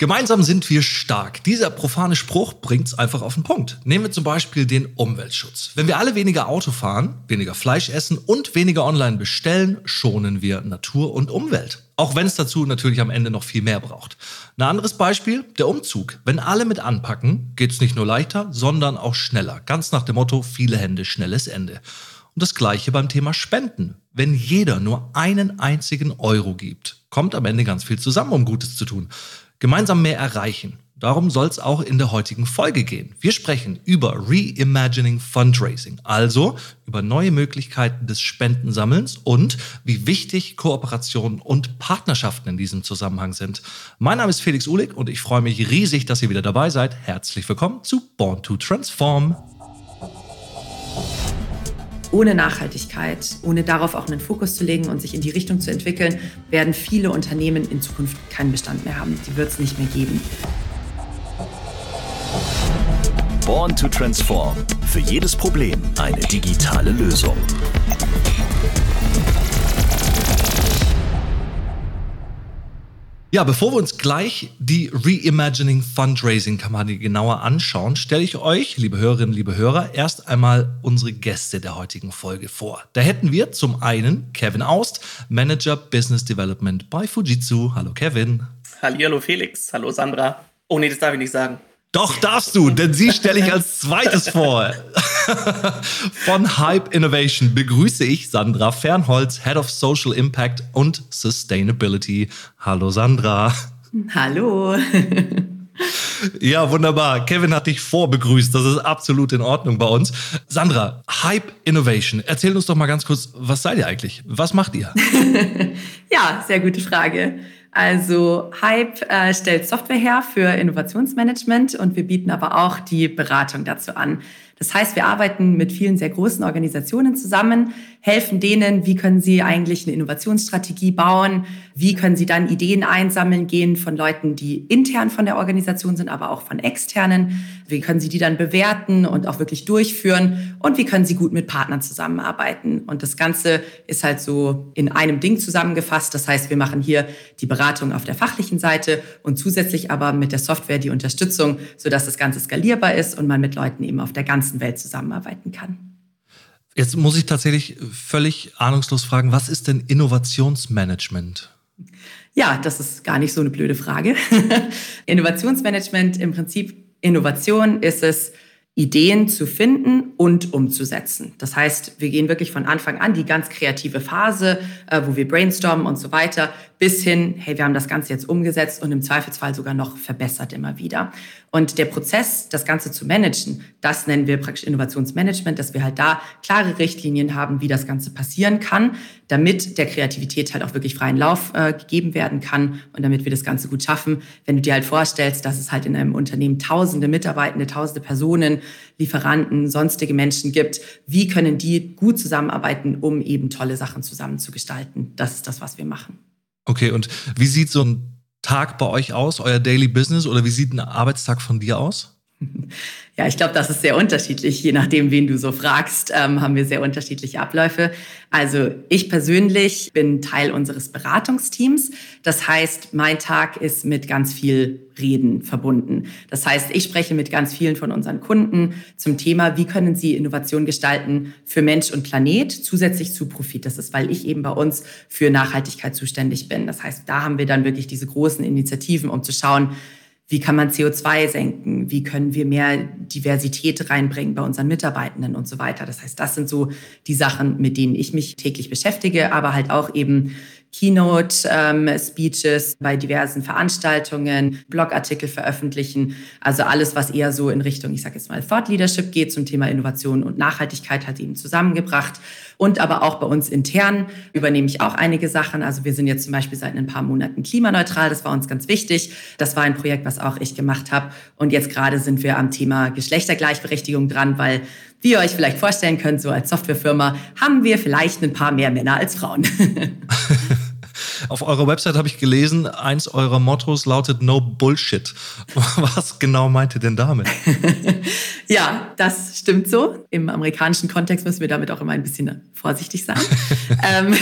Gemeinsam sind wir stark. Dieser profane Spruch bringt es einfach auf den Punkt. Nehmen wir zum Beispiel den Umweltschutz. Wenn wir alle weniger Auto fahren, weniger Fleisch essen und weniger online bestellen, schonen wir Natur und Umwelt. Auch wenn es dazu natürlich am Ende noch viel mehr braucht. Ein anderes Beispiel, der Umzug. Wenn alle mit anpacken, geht es nicht nur leichter, sondern auch schneller. Ganz nach dem Motto, viele Hände, schnelles Ende. Und das gleiche beim Thema Spenden. Wenn jeder nur einen einzigen Euro gibt, kommt am Ende ganz viel zusammen, um Gutes zu tun gemeinsam mehr erreichen. Darum soll es auch in der heutigen Folge gehen. Wir sprechen über Reimagining Fundraising, also über neue Möglichkeiten des Spendensammelns und wie wichtig Kooperationen und Partnerschaften in diesem Zusammenhang sind. Mein Name ist Felix Uhlig und ich freue mich riesig, dass ihr wieder dabei seid. Herzlich willkommen zu Born to Transform. Ohne Nachhaltigkeit, ohne darauf auch einen Fokus zu legen und sich in die Richtung zu entwickeln, werden viele Unternehmen in Zukunft keinen Bestand mehr haben. Die wird es nicht mehr geben. Born to Transform. Für jedes Problem eine digitale Lösung. Ja, bevor wir uns gleich die Reimagining Fundraising-Kampagne genauer anschauen, stelle ich euch, liebe Hörerinnen, liebe Hörer, erst einmal unsere Gäste der heutigen Folge vor. Da hätten wir zum einen Kevin Aust, Manager Business Development bei Fujitsu. Hallo Kevin. Hallo Felix. Hallo Sandra. Oh nee, das darf ich nicht sagen. Doch, darfst du, denn sie stelle ich als zweites vor. Von Hype Innovation begrüße ich Sandra Fernholz, Head of Social Impact und Sustainability. Hallo Sandra. Hallo. Ja, wunderbar. Kevin hat dich vorbegrüßt. Das ist absolut in Ordnung bei uns. Sandra, Hype Innovation. Erzähl uns doch mal ganz kurz, was seid ihr eigentlich? Was macht ihr? ja, sehr gute Frage. Also Hype äh, stellt Software her für Innovationsmanagement und wir bieten aber auch die Beratung dazu an. Das heißt, wir arbeiten mit vielen sehr großen Organisationen zusammen, helfen denen, wie können sie eigentlich eine Innovationsstrategie bauen, wie können sie dann Ideen einsammeln gehen von Leuten, die intern von der Organisation sind, aber auch von externen, wie können sie die dann bewerten und auch wirklich durchführen und wie können sie gut mit Partnern zusammenarbeiten. Und das Ganze ist halt so in einem Ding zusammengefasst. Das heißt, wir machen hier die Beratung auf der fachlichen Seite und zusätzlich aber mit der Software die Unterstützung, sodass das Ganze skalierbar ist und man mit Leuten eben auf der ganzen Welt zusammenarbeiten kann. Jetzt muss ich tatsächlich völlig ahnungslos fragen, was ist denn Innovationsmanagement? Ja, das ist gar nicht so eine blöde Frage. Innovationsmanagement im Prinzip, Innovation ist es, Ideen zu finden und umzusetzen. Das heißt, wir gehen wirklich von Anfang an die ganz kreative Phase, äh, wo wir brainstormen und so weiter, bis hin, hey, wir haben das Ganze jetzt umgesetzt und im Zweifelsfall sogar noch verbessert immer wieder. Und der Prozess, das Ganze zu managen, das nennen wir praktisch Innovationsmanagement, dass wir halt da klare Richtlinien haben, wie das Ganze passieren kann, damit der Kreativität halt auch wirklich freien Lauf äh, gegeben werden kann und damit wir das Ganze gut schaffen. Wenn du dir halt vorstellst, dass es halt in einem Unternehmen tausende Mitarbeitende, tausende Personen, Lieferanten, sonstige Menschen gibt, wie können die gut zusammenarbeiten, um eben tolle Sachen zusammen zu gestalten? Das ist das, was wir machen. Okay, und wie sieht so ein Tag bei euch aus, euer Daily Business oder wie sieht ein Arbeitstag von dir aus? Ja, ich glaube, das ist sehr unterschiedlich. Je nachdem, wen du so fragst, ähm, haben wir sehr unterschiedliche Abläufe. Also ich persönlich bin Teil unseres Beratungsteams. Das heißt, mein Tag ist mit ganz viel Reden verbunden. Das heißt, ich spreche mit ganz vielen von unseren Kunden zum Thema, wie können sie Innovation gestalten für Mensch und Planet, zusätzlich zu Profit. Das ist, weil ich eben bei uns für Nachhaltigkeit zuständig bin. Das heißt, da haben wir dann wirklich diese großen Initiativen, um zu schauen, wie kann man CO2 senken? Wie können wir mehr Diversität reinbringen bei unseren Mitarbeitenden und so weiter? Das heißt, das sind so die Sachen, mit denen ich mich täglich beschäftige, aber halt auch eben Keynote-Speeches ähm, bei diversen Veranstaltungen, Blogartikel veröffentlichen. Also alles, was eher so in Richtung, ich sage jetzt mal, Thought Leadership geht zum Thema Innovation und Nachhaltigkeit, hat eben zusammengebracht. Und aber auch bei uns intern übernehme ich auch einige Sachen. Also wir sind jetzt zum Beispiel seit ein paar Monaten klimaneutral. Das war uns ganz wichtig. Das war ein Projekt, was auch ich gemacht habe. Und jetzt gerade sind wir am Thema Geschlechtergleichberechtigung dran, weil wie ihr euch vielleicht vorstellen könnt, so als Softwarefirma haben wir vielleicht ein paar mehr Männer als Frauen. Auf eurer Website habe ich gelesen, eins eurer Mottos lautet No Bullshit. Was genau meint ihr denn damit? ja, das stimmt so. Im amerikanischen Kontext müssen wir damit auch immer ein bisschen vorsichtig sein. ähm,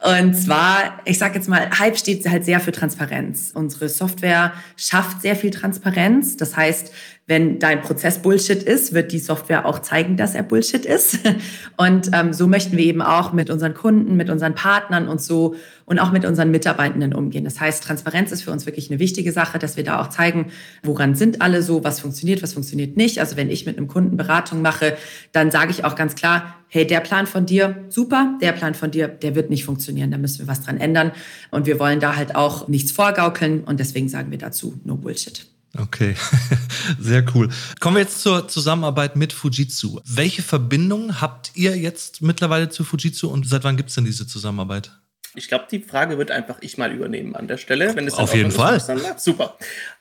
Und zwar, ich sage jetzt mal, Hype steht halt sehr für Transparenz. Unsere Software schafft sehr viel Transparenz. Das heißt, wenn dein Prozess Bullshit ist, wird die Software auch zeigen, dass er Bullshit ist. Und ähm, so möchten wir eben auch mit unseren Kunden, mit unseren Partnern und so und auch mit unseren Mitarbeitenden umgehen. Das heißt, Transparenz ist für uns wirklich eine wichtige Sache, dass wir da auch zeigen, woran sind alle so, was funktioniert, was funktioniert nicht. Also wenn ich mit einem Kunden Beratung mache, dann sage ich auch ganz klar, hey, der Plan von dir, super, der Plan von dir, der wird nicht funktionieren, da müssen wir was dran ändern. Und wir wollen da halt auch nichts vorgaukeln und deswegen sagen wir dazu, no Bullshit. Okay, sehr cool. Kommen wir jetzt zur Zusammenarbeit mit Fujitsu. Welche Verbindung habt ihr jetzt mittlerweile zu Fujitsu und seit wann gibt es denn diese Zusammenarbeit? Ich glaube, die Frage wird einfach ich mal übernehmen an der Stelle. Wenn es Auf jeden Fall. Super.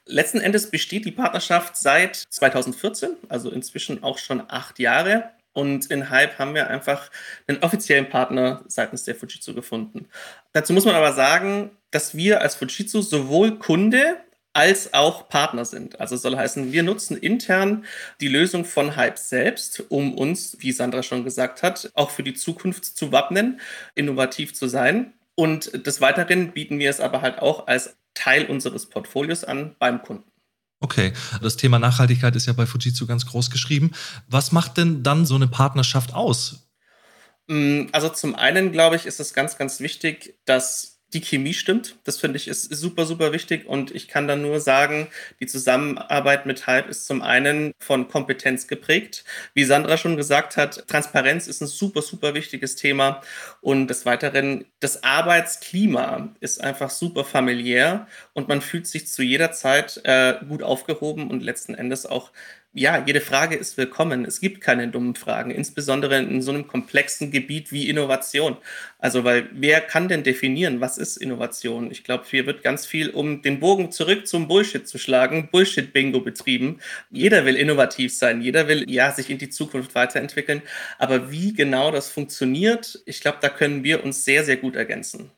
Letzten Endes besteht die Partnerschaft seit 2014, also inzwischen auch schon acht Jahre. Und in Hype haben wir einfach einen offiziellen Partner seitens der Fujitsu gefunden. Dazu muss man aber sagen, dass wir als Fujitsu sowohl Kunde als auch Partner sind. Also soll heißen, wir nutzen intern die Lösung von Hype selbst, um uns, wie Sandra schon gesagt hat, auch für die Zukunft zu wappnen, innovativ zu sein. Und des Weiteren bieten wir es aber halt auch als Teil unseres Portfolios an beim Kunden. Okay, das Thema Nachhaltigkeit ist ja bei Fujitsu ganz groß geschrieben. Was macht denn dann so eine Partnerschaft aus? Mm, also zum einen, glaube ich, ist es ganz, ganz wichtig, dass die Chemie stimmt. Das finde ich ist super, super wichtig. Und ich kann dann nur sagen, die Zusammenarbeit mit Hype ist zum einen von Kompetenz geprägt. Wie Sandra schon gesagt hat, Transparenz ist ein super, super wichtiges Thema. Und des Weiteren, das Arbeitsklima ist einfach super familiär und man fühlt sich zu jeder Zeit äh, gut aufgehoben und letzten Endes auch ja, jede Frage ist willkommen. Es gibt keine dummen Fragen, insbesondere in so einem komplexen Gebiet wie Innovation. Also, weil wer kann denn definieren, was ist Innovation? Ich glaube, hier wird ganz viel, um den Bogen zurück zum Bullshit zu schlagen, Bullshit-Bingo betrieben. Jeder will innovativ sein, jeder will ja sich in die Zukunft weiterentwickeln. Aber wie genau das funktioniert, ich glaube, da können wir uns sehr, sehr gut ergänzen.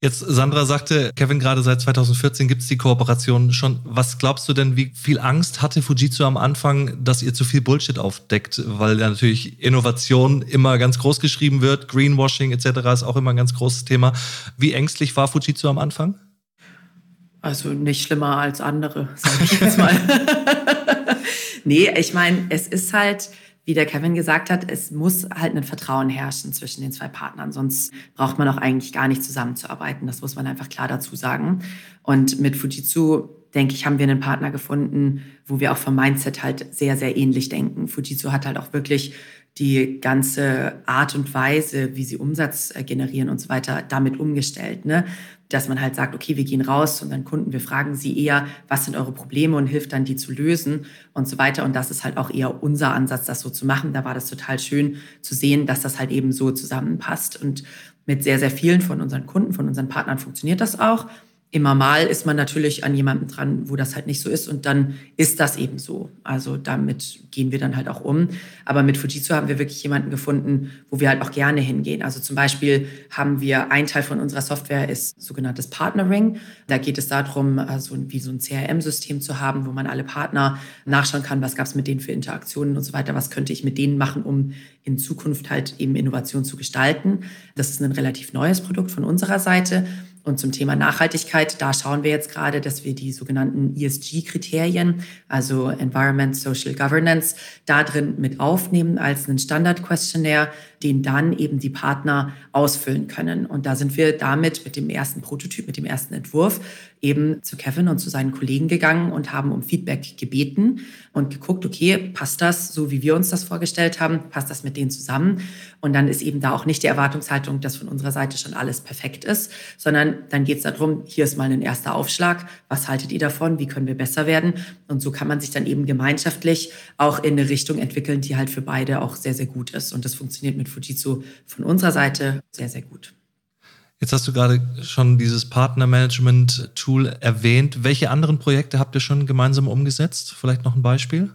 Jetzt, Sandra sagte, Kevin, gerade seit 2014 gibt es die Kooperation schon. Was glaubst du denn, wie viel Angst hatte Fujitsu am Anfang, dass ihr zu viel Bullshit aufdeckt? Weil ja natürlich Innovation immer ganz groß geschrieben wird, Greenwashing etc. ist auch immer ein ganz großes Thema. Wie ängstlich war Fujitsu am Anfang? Also nicht schlimmer als andere, sage ich jetzt mal. nee, ich meine, es ist halt wie der Kevin gesagt hat, es muss halt ein Vertrauen herrschen zwischen den zwei Partnern. Sonst braucht man auch eigentlich gar nicht zusammenzuarbeiten. Das muss man einfach klar dazu sagen. Und mit Fujitsu, denke ich, haben wir einen Partner gefunden, wo wir auch vom Mindset halt sehr, sehr ähnlich denken. Fujitsu hat halt auch wirklich die ganze Art und Weise, wie sie Umsatz äh, generieren und so weiter, damit umgestellt. Ne? Dass man halt sagt, okay, wir gehen raus und dann Kunden, wir fragen sie eher, was sind eure Probleme und hilft dann, die zu lösen und so weiter. Und das ist halt auch eher unser Ansatz, das so zu machen. Da war das total schön zu sehen, dass das halt eben so zusammenpasst. Und mit sehr, sehr vielen von unseren Kunden, von unseren Partnern funktioniert das auch immer mal ist man natürlich an jemandem dran, wo das halt nicht so ist und dann ist das eben so. Also damit gehen wir dann halt auch um. Aber mit Fujitsu haben wir wirklich jemanden gefunden, wo wir halt auch gerne hingehen. Also zum Beispiel haben wir, ein Teil von unserer Software ist sogenanntes Partnering. Da geht es darum, also wie so ein CRM-System zu haben, wo man alle Partner nachschauen kann, was gab es mit denen für Interaktionen und so weiter, was könnte ich mit denen machen, um in Zukunft halt eben Innovation zu gestalten. Das ist ein relativ neues Produkt von unserer Seite. Und zum Thema Nachhaltigkeit, da schauen wir jetzt gerade, dass wir die sogenannten ESG-Kriterien, also Environment, Social Governance, da drin mit aufnehmen als einen Standard-Questionnaire, den dann eben die Partner ausfüllen können. Und da sind wir damit mit dem ersten Prototyp, mit dem ersten Entwurf eben zu Kevin und zu seinen Kollegen gegangen und haben um Feedback gebeten und geguckt, okay, passt das so, wie wir uns das vorgestellt haben? Passt das mit denen zusammen? Und dann ist eben da auch nicht die Erwartungshaltung, dass von unserer Seite schon alles perfekt ist, sondern dann geht es darum, hier ist mal ein erster Aufschlag. Was haltet ihr davon? Wie können wir besser werden? Und so kann man sich dann eben gemeinschaftlich auch in eine Richtung entwickeln, die halt für beide auch sehr, sehr gut ist. Und das funktioniert mit Fujitsu von unserer Seite sehr, sehr gut. Jetzt hast du gerade schon dieses Partnermanagement-Tool erwähnt. Welche anderen Projekte habt ihr schon gemeinsam umgesetzt? Vielleicht noch ein Beispiel?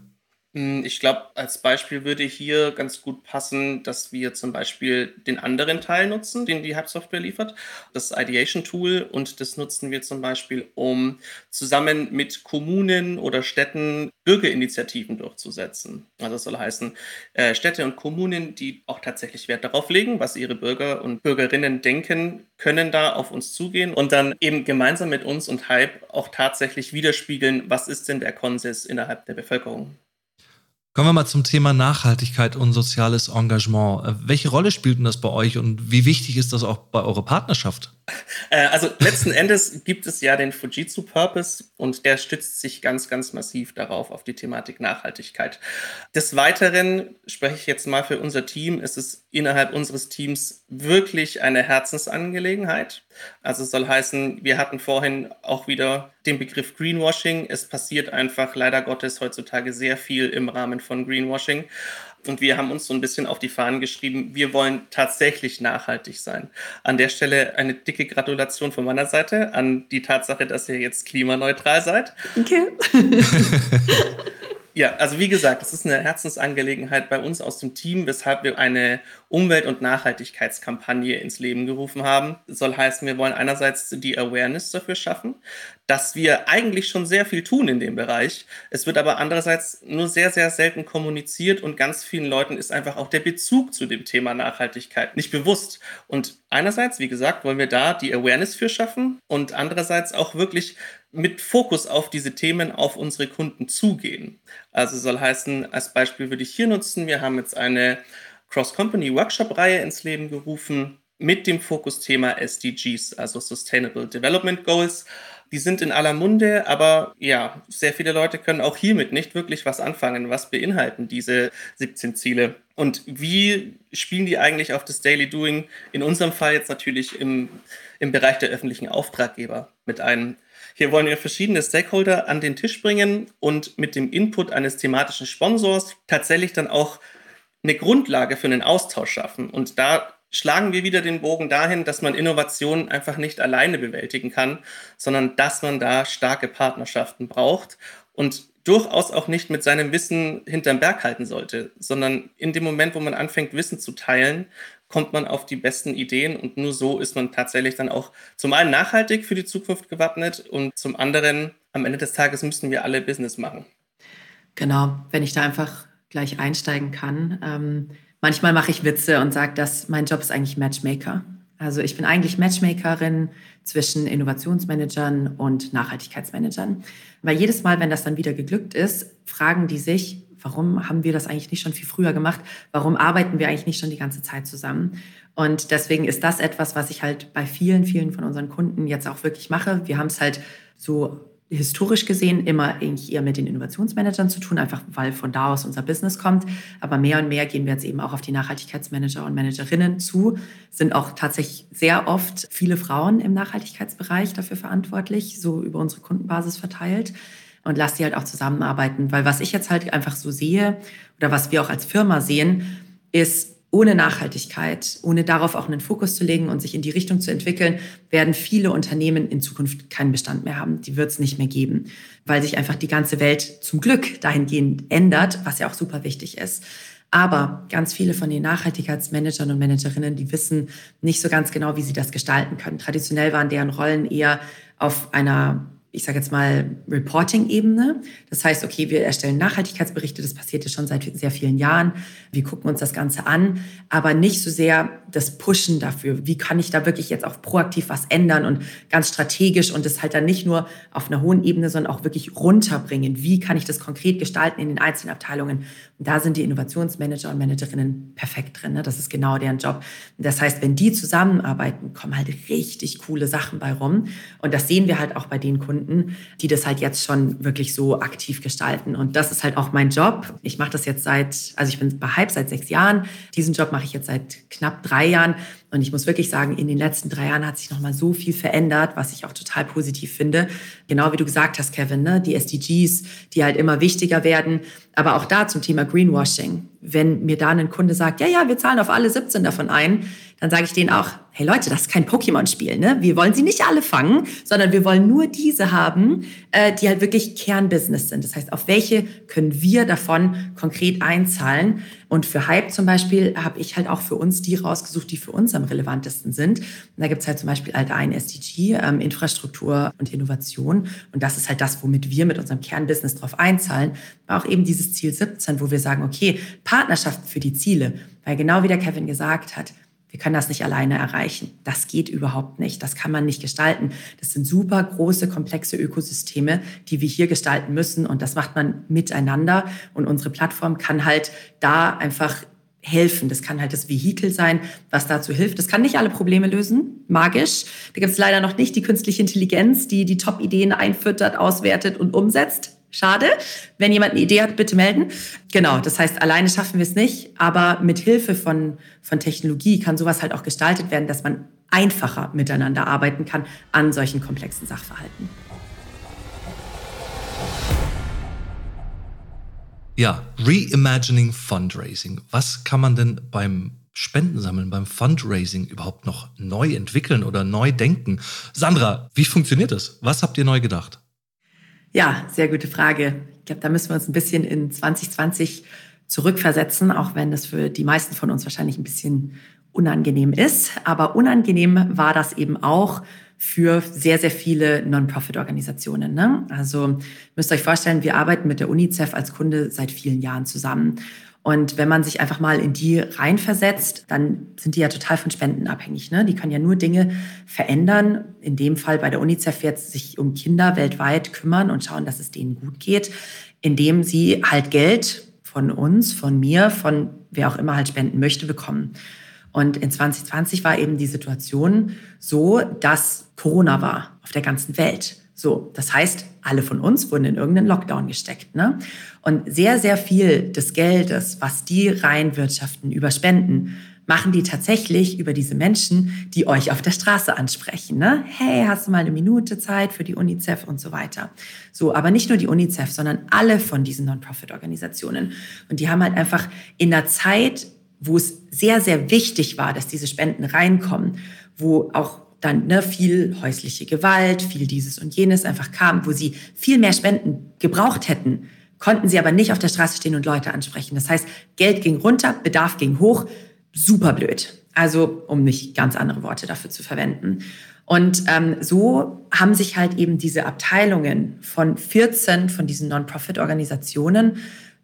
Hm, ich glaube, als Beispiel würde hier ganz gut passen, dass wir zum Beispiel den anderen Teil nutzen, den die Hype-Software liefert, das Ideation-Tool. Und das nutzen wir zum Beispiel, um zusammen mit Kommunen oder Städten Bürgerinitiativen durchzusetzen. Also das soll heißen, äh, Städte und Kommunen, die auch tatsächlich Wert darauf legen, was ihre Bürger und Bürgerinnen denken, können da auf uns zugehen und dann eben gemeinsam mit uns und Hype auch tatsächlich widerspiegeln, was ist denn der Konsens innerhalb der Bevölkerung. Kommen wir mal zum Thema Nachhaltigkeit und soziales Engagement. Welche Rolle spielt denn das bei euch und wie wichtig ist das auch bei eurer Partnerschaft? Äh, also letzten Endes gibt es ja den Fujitsu Purpose und der stützt sich ganz, ganz massiv darauf, auf die Thematik Nachhaltigkeit. Des Weiteren spreche ich jetzt mal für unser Team. Es ist innerhalb unseres Teams wirklich eine Herzensangelegenheit. Also soll heißen, wir hatten vorhin auch wieder den Begriff Greenwashing. Es passiert einfach leider Gottes heutzutage sehr viel im Rahmen von Greenwashing. Und wir haben uns so ein bisschen auf die Fahnen geschrieben, wir wollen tatsächlich nachhaltig sein. An der Stelle eine dicke Gratulation von meiner Seite an die Tatsache, dass ihr jetzt klimaneutral seid. Okay. Ja, also wie gesagt, es ist eine Herzensangelegenheit bei uns aus dem Team, weshalb wir eine Umwelt- und Nachhaltigkeitskampagne ins Leben gerufen haben. Das soll heißen, wir wollen einerseits die Awareness dafür schaffen, dass wir eigentlich schon sehr viel tun in dem Bereich. Es wird aber andererseits nur sehr, sehr selten kommuniziert und ganz vielen Leuten ist einfach auch der Bezug zu dem Thema Nachhaltigkeit nicht bewusst. Und einerseits, wie gesagt, wollen wir da die Awareness für schaffen und andererseits auch wirklich mit Fokus auf diese Themen auf unsere Kunden zugehen. Also soll heißen, als Beispiel würde ich hier nutzen, wir haben jetzt eine Cross-Company-Workshop-Reihe ins Leben gerufen mit dem Fokusthema SDGs, also Sustainable Development Goals. Die sind in aller Munde, aber ja, sehr viele Leute können auch hiermit nicht wirklich was anfangen. Was beinhalten diese 17 Ziele? Und wie spielen die eigentlich auf das Daily Doing? In unserem Fall jetzt natürlich im, im Bereich der öffentlichen Auftraggeber mit ein. Hier wollen wir verschiedene Stakeholder an den Tisch bringen und mit dem Input eines thematischen Sponsors tatsächlich dann auch eine Grundlage für einen Austausch schaffen. Und da schlagen wir wieder den Bogen dahin, dass man Innovationen einfach nicht alleine bewältigen kann, sondern dass man da starke Partnerschaften braucht und durchaus auch nicht mit seinem Wissen hinterm Berg halten sollte, sondern in dem Moment, wo man anfängt, Wissen zu teilen, kommt man auf die besten Ideen und nur so ist man tatsächlich dann auch zum einen nachhaltig für die Zukunft gewappnet und zum anderen am Ende des Tages müssen wir alle Business machen. Genau, wenn ich da einfach gleich einsteigen kann. Ähm, manchmal mache ich Witze und sage, dass mein Job ist eigentlich Matchmaker. Also ich bin eigentlich Matchmakerin zwischen Innovationsmanagern und Nachhaltigkeitsmanagern. Weil jedes Mal, wenn das dann wieder geglückt ist, fragen die sich, warum haben wir das eigentlich nicht schon viel früher gemacht? Warum arbeiten wir eigentlich nicht schon die ganze Zeit zusammen? Und deswegen ist das etwas, was ich halt bei vielen, vielen von unseren Kunden jetzt auch wirklich mache. Wir haben es halt so historisch gesehen immer eher mit den Innovationsmanagern zu tun, einfach weil von da aus unser Business kommt. Aber mehr und mehr gehen wir jetzt eben auch auf die Nachhaltigkeitsmanager und Managerinnen zu, sind auch tatsächlich sehr oft viele Frauen im Nachhaltigkeitsbereich dafür verantwortlich, so über unsere Kundenbasis verteilt und lass die halt auch zusammenarbeiten. Weil was ich jetzt halt einfach so sehe oder was wir auch als Firma sehen, ist, ohne Nachhaltigkeit, ohne darauf auch einen Fokus zu legen und sich in die Richtung zu entwickeln, werden viele Unternehmen in Zukunft keinen Bestand mehr haben. Die wird es nicht mehr geben, weil sich einfach die ganze Welt zum Glück dahingehend ändert, was ja auch super wichtig ist. Aber ganz viele von den Nachhaltigkeitsmanagern und Managerinnen, die wissen nicht so ganz genau, wie sie das gestalten können. Traditionell waren deren Rollen eher auf einer ich sage jetzt mal, Reporting-Ebene. Das heißt, okay, wir erstellen Nachhaltigkeitsberichte, das passiert ja schon seit sehr vielen Jahren. Wir gucken uns das Ganze an, aber nicht so sehr das Pushen dafür. Wie kann ich da wirklich jetzt auch proaktiv was ändern und ganz strategisch und das halt dann nicht nur auf einer hohen Ebene, sondern auch wirklich runterbringen. Wie kann ich das konkret gestalten in den einzelnen Abteilungen? Und da sind die Innovationsmanager und Managerinnen perfekt drin. Ne? Das ist genau deren Job. Das heißt, wenn die zusammenarbeiten, kommen halt richtig coole Sachen bei rum. Und das sehen wir halt auch bei den Kunden Kunden, die das halt jetzt schon wirklich so aktiv gestalten. Und das ist halt auch mein Job. Ich mache das jetzt seit, also ich bin bei Hype seit sechs Jahren. Diesen Job mache ich jetzt seit knapp drei Jahren. Und ich muss wirklich sagen, in den letzten drei Jahren hat sich noch mal so viel verändert, was ich auch total positiv finde. Genau wie du gesagt hast, Kevin, ne? die SDGs, die halt immer wichtiger werden. Aber auch da zum Thema Greenwashing. Wenn mir da ein Kunde sagt, ja, ja, wir zahlen auf alle 17 davon ein, dann sage ich denen auch, hey Leute, das ist kein Pokémon-Spiel. Ne? Wir wollen sie nicht alle fangen, sondern wir wollen nur diese haben, äh, die halt wirklich Kernbusiness sind. Das heißt, auf welche können wir davon konkret einzahlen? Und für Hype zum Beispiel habe ich halt auch für uns die rausgesucht, die für uns am relevantesten sind. Und da gibt es halt zum Beispiel halt ein SDG, ähm, Infrastruktur und Innovation. Und das ist halt das, womit wir mit unserem Kernbusiness drauf einzahlen. Aber auch eben dieses Ziel 17, wo wir sagen, okay, Partnerschaften für die Ziele. Weil genau wie der Kevin gesagt hat, wir können das nicht alleine erreichen. Das geht überhaupt nicht. Das kann man nicht gestalten. Das sind super große, komplexe Ökosysteme, die wir hier gestalten müssen. Und das macht man miteinander. Und unsere Plattform kann halt da einfach helfen. Das kann halt das Vehikel sein, was dazu hilft. Das kann nicht alle Probleme lösen, magisch. Da gibt es leider noch nicht die künstliche Intelligenz, die die Top-Ideen einfüttert, auswertet und umsetzt. Schade. Wenn jemand eine Idee hat, bitte melden. Genau, das heißt, alleine schaffen wir es nicht, aber mit Hilfe von, von Technologie kann sowas halt auch gestaltet werden, dass man einfacher miteinander arbeiten kann an solchen komplexen Sachverhalten. Ja, Reimagining Fundraising. Was kann man denn beim Spendensammeln, beim Fundraising überhaupt noch neu entwickeln oder neu denken? Sandra, wie funktioniert das? Was habt ihr neu gedacht? Ja, sehr gute Frage. Ich glaube, da müssen wir uns ein bisschen in 2020 zurückversetzen, auch wenn das für die meisten von uns wahrscheinlich ein bisschen unangenehm ist. Aber unangenehm war das eben auch für sehr, sehr viele Non-Profit-Organisationen. Ne? Also müsst ihr euch vorstellen, wir arbeiten mit der UNICEF als Kunde seit vielen Jahren zusammen. Und wenn man sich einfach mal in die reinversetzt, dann sind die ja total von Spenden abhängig. Ne? Die können ja nur Dinge verändern. In dem Fall bei der UNICEF jetzt sich um Kinder weltweit kümmern und schauen, dass es denen gut geht, indem sie halt Geld von uns, von mir, von wer auch immer halt spenden möchte, bekommen. Und in 2020 war eben die Situation so, dass Corona war auf der ganzen Welt. So, das heißt, alle von uns wurden in irgendeinen Lockdown gesteckt. Ne? Und sehr, sehr viel des Geldes, was die reinwirtschaften über Spenden, machen die tatsächlich über diese Menschen, die euch auf der Straße ansprechen. Ne? Hey, hast du mal eine Minute Zeit für die UNICEF und so weiter. So, aber nicht nur die UNICEF, sondern alle von diesen Non-Profit-Organisationen. Und die haben halt einfach in der Zeit, wo es sehr, sehr wichtig war, dass diese Spenden reinkommen, wo auch dann ne, viel häusliche Gewalt, viel dieses und jenes einfach kam, wo sie viel mehr Spenden gebraucht hätten, konnten sie aber nicht auf der Straße stehen und Leute ansprechen. Das heißt, Geld ging runter, Bedarf ging hoch, super blöd. Also um nicht ganz andere Worte dafür zu verwenden. Und ähm, so haben sich halt eben diese Abteilungen von 14 von diesen Non-Profit-Organisationen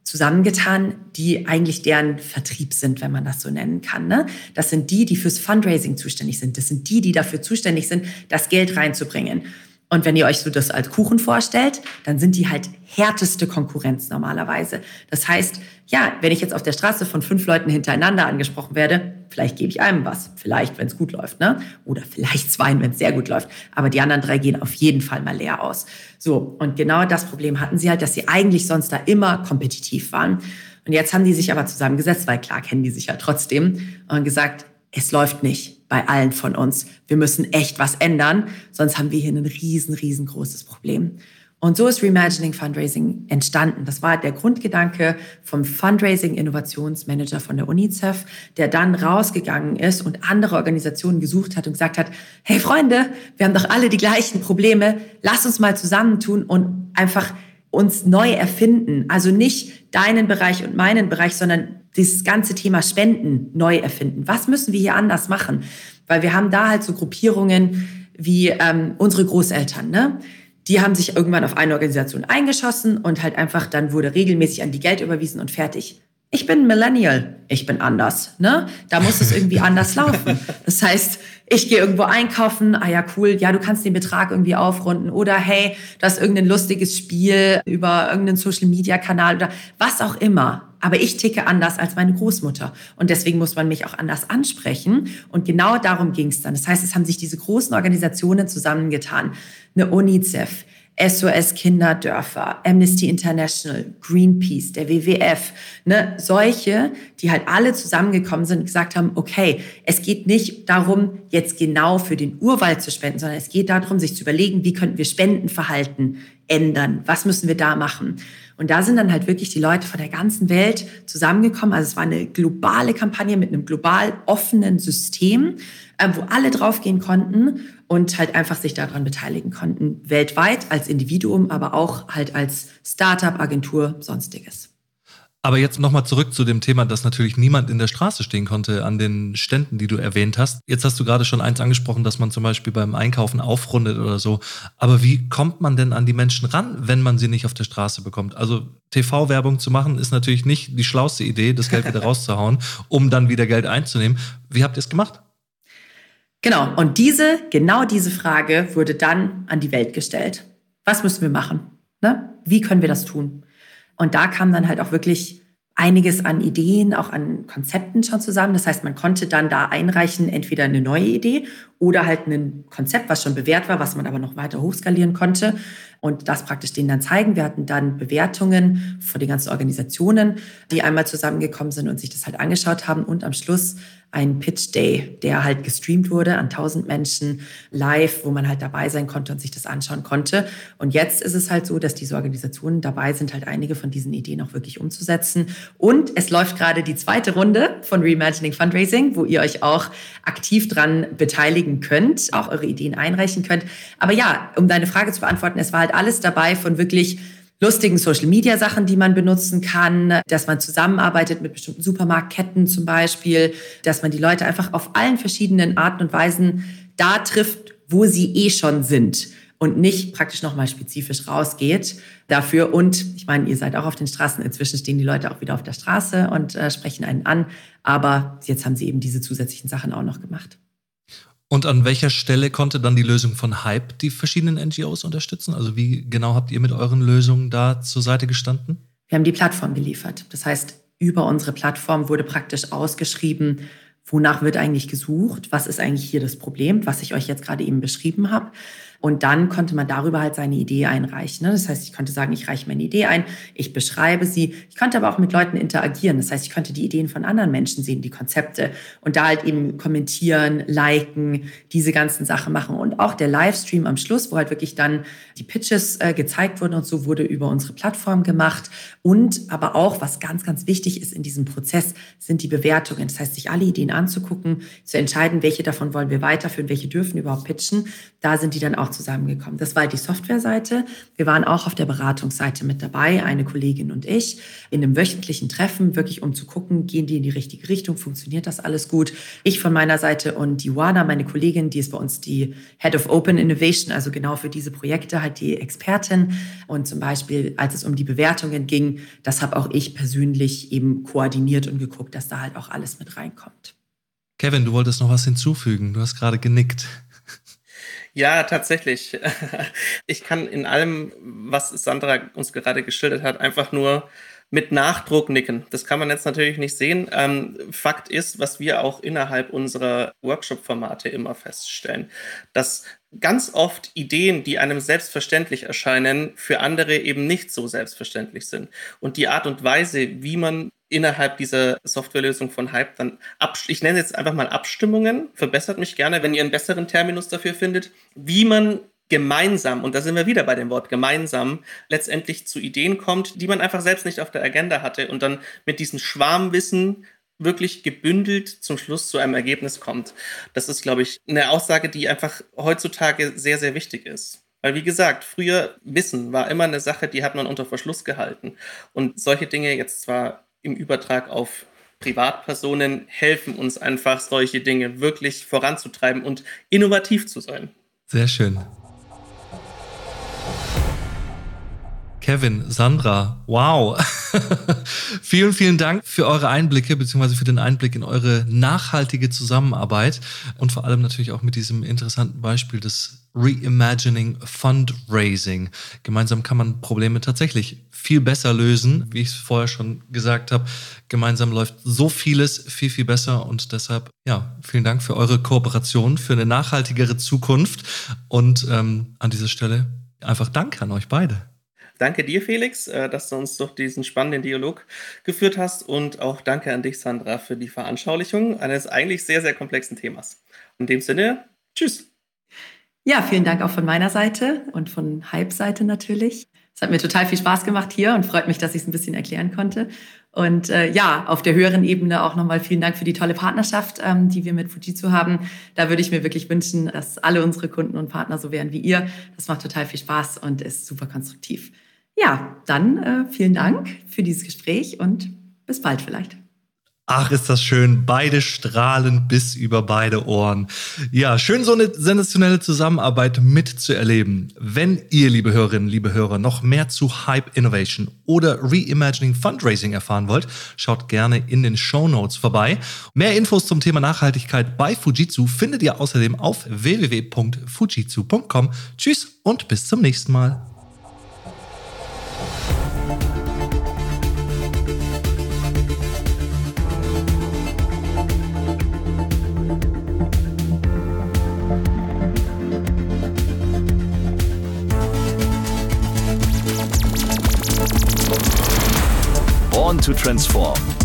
zusammengetan, die eigentlich deren Vertrieb sind, wenn man das so nennen kann. Ne? Das sind die, die fürs Fundraising zuständig sind. Das sind die, die dafür zuständig sind, das Geld reinzubringen. Und wenn ihr euch so das als Kuchen vorstellt, dann sind die halt härteste Konkurrenz normalerweise. Das heißt, ja, wenn ich jetzt auf der Straße von fünf Leuten hintereinander angesprochen werde, vielleicht gebe ich einem was, vielleicht, wenn es gut läuft, ne? Oder vielleicht zwei, wenn es sehr gut läuft. Aber die anderen drei gehen auf jeden Fall mal leer aus. So, und genau das Problem hatten sie halt, dass sie eigentlich sonst da immer kompetitiv waren. Und jetzt haben die sich aber zusammengesetzt, weil klar kennen die sich ja trotzdem, und gesagt, es läuft nicht bei allen von uns. Wir müssen echt was ändern, sonst haben wir hier ein riesen, riesengroßes Problem. Und so ist Reimagining Fundraising entstanden. Das war der Grundgedanke vom Fundraising Innovationsmanager von der UNICEF, der dann rausgegangen ist und andere Organisationen gesucht hat und gesagt hat, hey Freunde, wir haben doch alle die gleichen Probleme, lass uns mal zusammentun und einfach uns neu erfinden. Also nicht deinen Bereich und meinen Bereich, sondern dieses ganze Thema Spenden neu erfinden. Was müssen wir hier anders machen? Weil wir haben da halt so Gruppierungen wie ähm, unsere Großeltern, ne? Die haben sich irgendwann auf eine Organisation eingeschossen und halt einfach dann wurde regelmäßig an die Geld überwiesen und fertig. Ich bin Millennial, ich bin anders, ne? Da muss es irgendwie anders laufen. Das heißt, ich gehe irgendwo einkaufen, ah ja, cool, ja, du kannst den Betrag irgendwie aufrunden oder hey, das ist irgendein lustiges Spiel über irgendeinen Social Media Kanal oder was auch immer. Aber ich ticke anders als meine Großmutter. Und deswegen muss man mich auch anders ansprechen. Und genau darum ging es dann. Das heißt, es haben sich diese großen Organisationen zusammengetan. Eine UNICEF, SOS Kinderdörfer, Amnesty International, Greenpeace, der WWF, ne, solche, die halt alle zusammengekommen sind und gesagt haben, okay, es geht nicht darum, jetzt genau für den Urwald zu spenden, sondern es geht darum, sich zu überlegen, wie könnten wir Spendenverhalten ändern? Was müssen wir da machen? Und da sind dann halt wirklich die Leute von der ganzen Welt zusammengekommen. Also es war eine globale Kampagne mit einem global offenen System, äh, wo alle draufgehen konnten und halt einfach sich daran beteiligen konnten. Weltweit als Individuum, aber auch halt als Startup, Agentur, sonstiges. Aber jetzt nochmal zurück zu dem Thema, dass natürlich niemand in der Straße stehen konnte an den Ständen, die du erwähnt hast. Jetzt hast du gerade schon eins angesprochen, dass man zum Beispiel beim Einkaufen aufrundet oder so. Aber wie kommt man denn an die Menschen ran, wenn man sie nicht auf der Straße bekommt? Also TV-Werbung zu machen ist natürlich nicht die schlauste Idee, das Geld wieder rauszuhauen, um dann wieder Geld einzunehmen. Wie habt ihr es gemacht? Genau. Und diese, genau diese Frage wurde dann an die Welt gestellt. Was müssen wir machen? Ne? Wie können wir das tun? Und da kam dann halt auch wirklich einiges an Ideen, auch an Konzepten schon zusammen. Das heißt, man konnte dann da einreichen, entweder eine neue Idee oder halt ein Konzept, was schon bewährt war, was man aber noch weiter hochskalieren konnte und das praktisch denen dann zeigen. Wir hatten dann Bewertungen von den ganzen Organisationen, die einmal zusammengekommen sind und sich das halt angeschaut haben und am Schluss ein Pitch Day, der halt gestreamt wurde an 1000 Menschen live, wo man halt dabei sein konnte und sich das anschauen konnte. Und jetzt ist es halt so, dass diese Organisationen dabei sind, halt einige von diesen Ideen auch wirklich umzusetzen. Und es läuft gerade die zweite Runde von Reimagining Fundraising, wo ihr euch auch aktiv dran beteiligen könnt, auch eure Ideen einreichen könnt. Aber ja, um deine Frage zu beantworten, es war halt alles dabei von wirklich lustigen Social-Media-Sachen, die man benutzen kann, dass man zusammenarbeitet mit bestimmten Supermarktketten zum Beispiel, dass man die Leute einfach auf allen verschiedenen Arten und Weisen da trifft, wo sie eh schon sind und nicht praktisch nochmal spezifisch rausgeht dafür. Und ich meine, ihr seid auch auf den Straßen. Inzwischen stehen die Leute auch wieder auf der Straße und äh, sprechen einen an. Aber jetzt haben sie eben diese zusätzlichen Sachen auch noch gemacht. Und an welcher Stelle konnte dann die Lösung von Hype die verschiedenen NGOs unterstützen? Also wie genau habt ihr mit euren Lösungen da zur Seite gestanden? Wir haben die Plattform geliefert. Das heißt, über unsere Plattform wurde praktisch ausgeschrieben, wonach wird eigentlich gesucht, was ist eigentlich hier das Problem, was ich euch jetzt gerade eben beschrieben habe. Und dann konnte man darüber halt seine Idee einreichen. Ne? Das heißt, ich konnte sagen, ich reiche meine Idee ein, ich beschreibe sie. Ich konnte aber auch mit Leuten interagieren. Das heißt, ich konnte die Ideen von anderen Menschen sehen, die Konzepte und da halt eben kommentieren, liken, diese ganzen Sachen machen. Und auch der Livestream am Schluss, wo halt wirklich dann die Pitches äh, gezeigt wurden und so wurde über unsere Plattform gemacht. Und aber auch, was ganz, ganz wichtig ist in diesem Prozess, sind die Bewertungen. Das heißt, sich alle Ideen anzugucken, zu entscheiden, welche davon wollen wir weiterführen, welche dürfen überhaupt pitchen. Da sind die dann auch zusammengekommen. Das war die Softwareseite. Wir waren auch auf der Beratungsseite mit dabei, eine Kollegin und ich, in einem wöchentlichen Treffen, wirklich um zu gucken, gehen die in die richtige Richtung, funktioniert das alles gut. Ich von meiner Seite und die Wada, meine Kollegin, die ist bei uns die Head of Open Innovation, also genau für diese Projekte halt die Expertin. Und zum Beispiel, als es um die Bewertungen ging, das habe auch ich persönlich eben koordiniert und geguckt, dass da halt auch alles mit reinkommt. Kevin, du wolltest noch was hinzufügen. Du hast gerade genickt. Ja, tatsächlich. Ich kann in allem, was Sandra uns gerade geschildert hat, einfach nur mit Nachdruck nicken. Das kann man jetzt natürlich nicht sehen. Ähm, Fakt ist, was wir auch innerhalb unserer Workshop-Formate immer feststellen, dass ganz oft Ideen, die einem selbstverständlich erscheinen, für andere eben nicht so selbstverständlich sind. Und die Art und Weise, wie man innerhalb dieser Softwarelösung von Hype dann, ich nenne jetzt einfach mal Abstimmungen, verbessert mich gerne, wenn ihr einen besseren Terminus dafür findet, wie man gemeinsam, und da sind wir wieder bei dem Wort gemeinsam, letztendlich zu Ideen kommt, die man einfach selbst nicht auf der Agenda hatte und dann mit diesem Schwarmwissen wirklich gebündelt zum Schluss zu einem Ergebnis kommt. Das ist, glaube ich, eine Aussage, die einfach heutzutage sehr, sehr wichtig ist. Weil, wie gesagt, früher Wissen war immer eine Sache, die hat man unter Verschluss gehalten. Und solche Dinge jetzt zwar im Übertrag auf Privatpersonen helfen uns einfach, solche Dinge wirklich voranzutreiben und innovativ zu sein. Sehr schön. Kevin, Sandra, wow. vielen, vielen Dank für eure Einblicke, beziehungsweise für den Einblick in eure nachhaltige Zusammenarbeit und vor allem natürlich auch mit diesem interessanten Beispiel des Reimagining Fundraising. Gemeinsam kann man Probleme tatsächlich viel besser lösen, wie ich es vorher schon gesagt habe. Gemeinsam läuft so vieles viel, viel besser und deshalb, ja, vielen Dank für eure Kooperation, für eine nachhaltigere Zukunft und ähm, an dieser Stelle Einfach danke an euch beide. Danke dir, Felix, äh, dass du uns durch diesen spannenden Dialog geführt hast und auch danke an dich, Sandra, für die Veranschaulichung eines eigentlich sehr, sehr komplexen Themas. In dem Sinne, tschüss. Ja, vielen Dank auch von meiner Seite und von Hype-Seite natürlich. Es hat mir total viel Spaß gemacht hier und freut mich, dass ich es ein bisschen erklären konnte. Und äh, ja, auf der höheren Ebene auch nochmal vielen Dank für die tolle Partnerschaft, ähm, die wir mit Fujitsu haben. Da würde ich mir wirklich wünschen, dass alle unsere Kunden und Partner so wären wie ihr. Das macht total viel Spaß und ist super konstruktiv. Ja, dann äh, vielen Dank für dieses Gespräch und bis bald vielleicht. Ach, ist das schön. Beide strahlen bis über beide Ohren. Ja, schön, so eine sensationelle Zusammenarbeit mitzuerleben. Wenn ihr, liebe Hörerinnen, liebe Hörer, noch mehr zu Hype Innovation oder Reimagining Fundraising erfahren wollt, schaut gerne in den Show Notes vorbei. Mehr Infos zum Thema Nachhaltigkeit bei Fujitsu findet ihr außerdem auf www.fujitsu.com. Tschüss und bis zum nächsten Mal. Transform